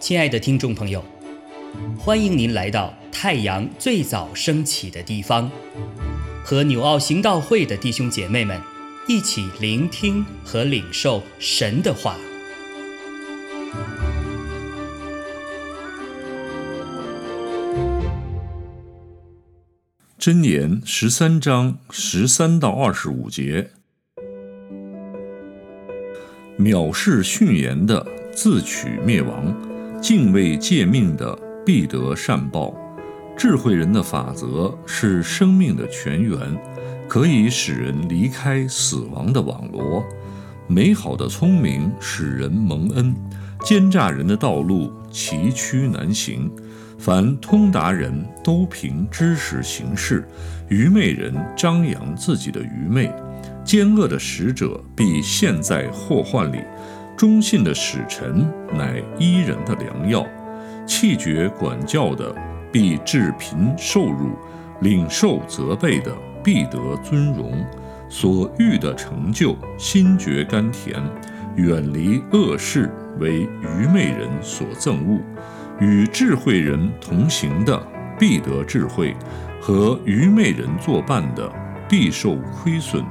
亲爱的听众朋友，欢迎您来到太阳最早升起的地方，和纽奥行道会的弟兄姐妹们一起聆听和领受神的话。箴言十三章十三到二十五节：藐视训言的，自取灭亡。敬畏诫命的必得善报，智慧人的法则是生命的泉源，可以使人离开死亡的网罗。美好的聪明使人蒙恩，奸诈人的道路崎岖难行。凡通达人都凭知识行事，愚昧人张扬自己的愚昧。奸恶的使者必陷在祸患里。忠信的使臣乃伊人的良药，气绝管教的必致贫受辱，领受责备的必得尊荣。所欲的成就，心觉甘甜；远离恶事，为愚昧人所憎恶。与智慧人同行的必得智慧，和愚昧人作伴的必受亏损。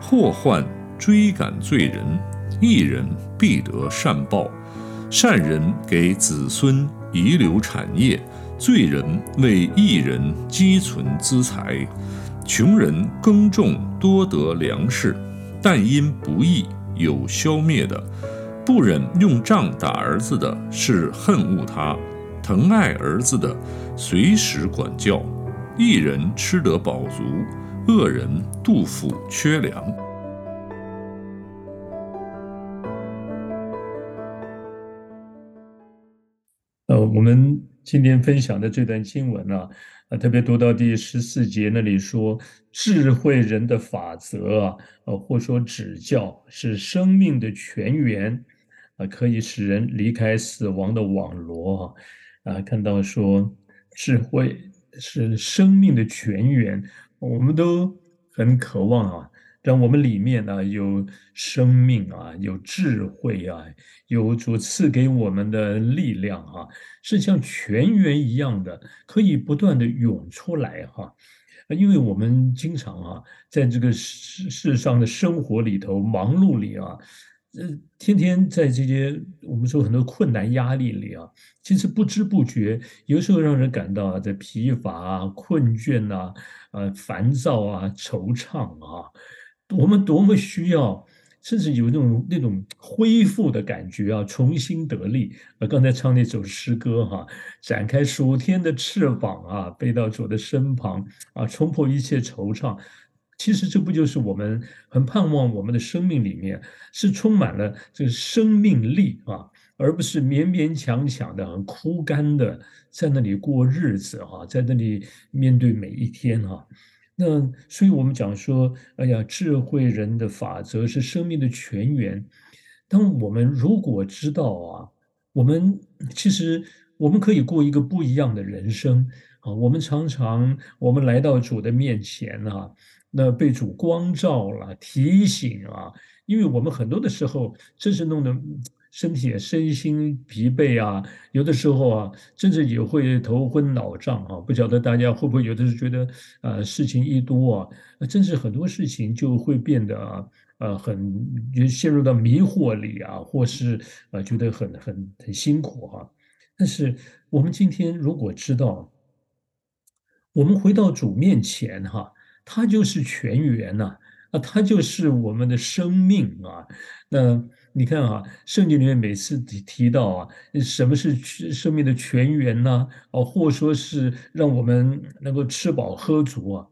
祸患追赶罪人。一人必得善报，善人给子孙遗留产业，罪人为一人积存资财，穷人耕种多得粮食，但因不义有消灭的。不忍用杖打儿子的是恨恶他，疼爱儿子的随时管教。一人吃得饱足，恶人杜甫缺粮。呃，我们今天分享的这段经文呢，啊，特别读到第十四节那里说，智慧人的法则啊，呃，或说指教是生命的泉源，啊，可以使人离开死亡的网罗啊，啊，看到说智慧是生命的泉源，我们都很渴望啊。让我们里面呢有生命啊，有智慧啊，有主赐给我们的力量哈，是像泉源一样的，可以不断的涌出来哈。因为我们经常啊，在这个世世上的生活里头忙碌里啊，呃，天天在这些我们说很多困难压力里啊，其实不知不觉，有时候让人感到啊在疲乏啊、困倦呐、呃、烦躁啊、惆怅啊。我们多么需要，甚至有那种那种恢复的感觉啊，重新得力。呃，刚才唱那首诗歌哈，展开数天的翅膀啊，飞到主的身旁啊，冲破一切惆怅。其实这不就是我们很盼望我们的生命里面是充满了这个生命力啊，而不是勉勉强强的、很枯干的在那里过日子哈，在那里面对每一天哈。那所以，我们讲说，哎呀，智慧人的法则是生命的泉源。当我们如果知道啊，我们其实我们可以过一个不一样的人生啊。我们常常我们来到主的面前啊，那被主光照了，提醒啊，因为我们很多的时候真是弄得。身体身心疲惫啊，有的时候啊，甚至也会头昏脑胀啊。不晓得大家会不会有的时候觉得，呃，事情一多啊，真是很多事情就会变得呃很陷入到迷惑里啊，或是呃觉得很很很辛苦哈。但是我们今天如果知道，我们回到主面前哈，他就是全员呐，啊，他就是我们的生命啊，那。你看啊，圣经里面每次提提到啊，什么是生命的泉源呢？哦，或说是让我们能够吃饱喝足啊，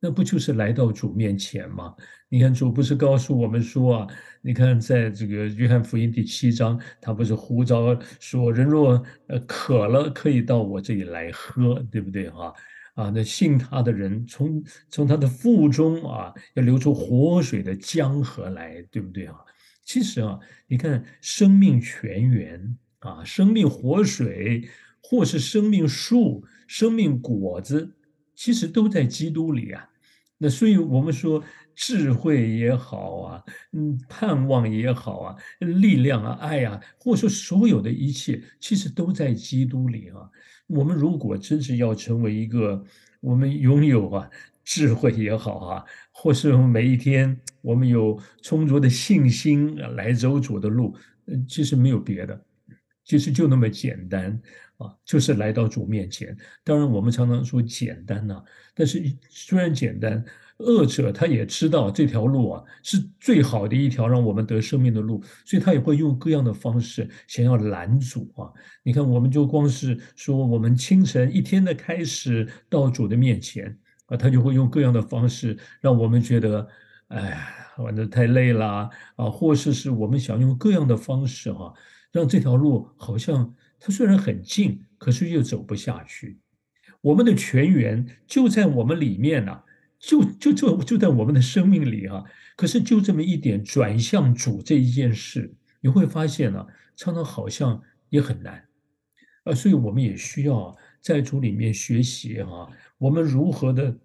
那不就是来到主面前吗？你看主不是告诉我们说啊，你看在这个约翰福音第七章，他不是呼召说，人若呃渴了，可以到我这里来喝，对不对哈？啊，啊那信他的人从从他的腹中啊，要流出活水的江河来，对不对啊？其实啊，你看生命泉源啊，生命活水，或是生命树、生命果子，其实都在基督里啊。那所以我们说，智慧也好啊，嗯，盼望也好啊，力量啊，爱啊，或者说所有的一切，其实都在基督里啊。我们如果真是要成为一个，我们拥有啊智慧也好啊，或是每一天我们有充足的信心来走主的路，嗯，其实没有别的，其实就那么简单啊，就是来到主面前。当然，我们常常说简单呐，但是虽然简单。恶者他也知道这条路啊是最好的一条让我们得生命的路，所以他也会用各样的方式想要拦阻啊。你看，我们就光是说，我们清晨一天的开始到主的面前啊，他就会用各样的方式让我们觉得，哎，玩的太累了啊，或是是我们想用各样的方式哈，让这条路好像它虽然很近，可是又走不下去。我们的泉源就在我们里面呢。就就就就在我们的生命里哈，可是就这么一点转向主这一件事，你会发现呢，常常好像也很难，啊，所以我们也需要在主里面学习哈，我们如何的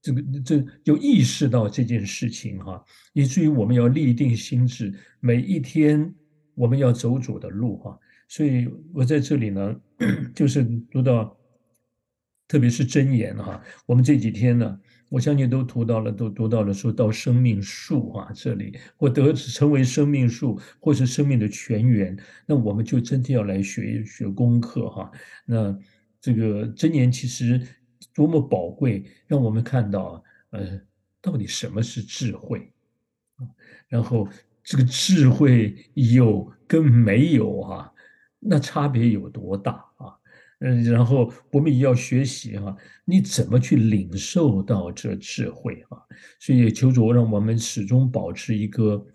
这个这就意识到这件事情哈，以至于我们要立定心智，每一天我们要走主的路哈，所以我在这里呢，就是读到，特别是箴言哈，我们这几天呢。我相信都读到了，都读到了，说到生命树啊，这里或得成为生命树，或是生命的泉源，那我们就真的要来学一学功课哈。那这个真言其实多么宝贵，让我们看到，呃，到底什么是智慧？然后这个智慧有跟没有啊，那差别有多大？嗯，然后我们也要学习哈，你怎么去领受到这智慧啊？所以求主让我们始终保持一个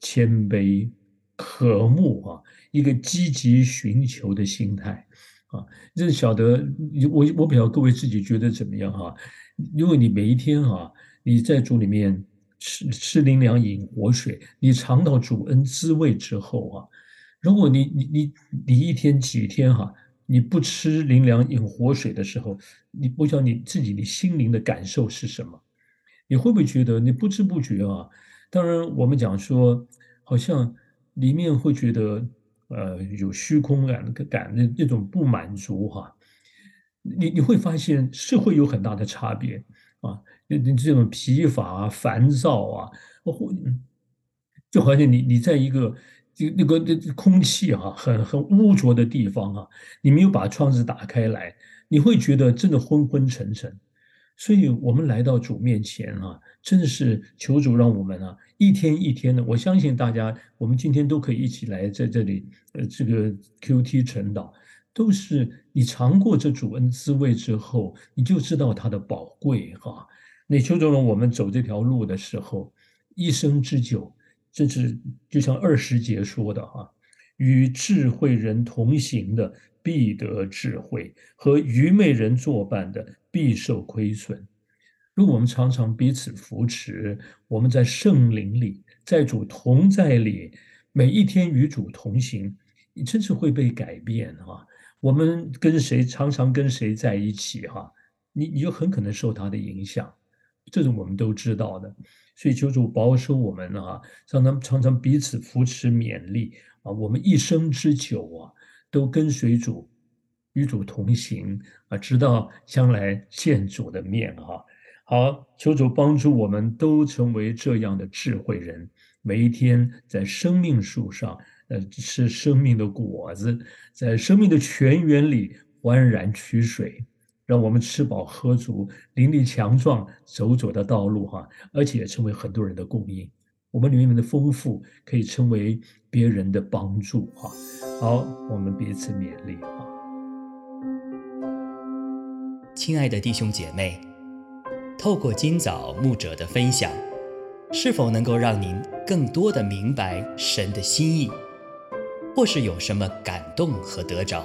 谦卑、渴慕啊，一个积极寻求的心态啊。这晓得我我不晓得各位自己觉得怎么样哈？因为你每一天啊，你在主里面吃吃灵粮饮活水，你尝到主恩滋味之后啊，如果你你你你一天几天哈？你不吃灵粮饮活水的时候，你不知道你自己你心灵的感受是什么？你会不会觉得你不知不觉啊？当然，我们讲说，好像里面会觉得呃有虚空感感的那种不满足哈。你你会发现是会有很大的差别啊，你你这种疲乏啊、烦躁啊，或就好像你你在一个。就那个那空气哈，很很污浊的地方啊，你没有把窗子打开来，你会觉得真的昏昏沉沉。所以，我们来到主面前啊，真的是求主让我们啊，一天一天的。我相信大家，我们今天都可以一起来在这里，呃，这个 Q T 晨祷，都是你尝过这主恩滋味之后，你就知道它的宝贵哈。那求主让我们走这条路的时候，一生之久。甚至就像二十节说的哈，与智慧人同行的必得智慧，和愚昧人作伴的必受亏损。如果我们常常彼此扶持，我们在圣灵里，在主同在里，每一天与主同行，你真是会被改变哈。我们跟谁常常跟谁在一起哈，你你就很可能受他的影响，这是我们都知道的。所以求主保守我们啊，让他们常常彼此扶持勉励啊，我们一生之久啊，都跟随主，与主同行啊，直到将来见主的面哈。好，求主帮助我们都成为这样的智慧人，每一天在生命树上，呃，吃生命的果子，在生命的泉源里欢然取水。让我们吃饱喝足，灵力强壮，走走的道路哈，而且成为很多人的供应。我们里面的丰富可以成为别人的帮助哈。好，我们彼此勉励哈。亲爱的弟兄姐妹，透过今早牧者的分享，是否能够让您更多的明白神的心意，或是有什么感动和得着？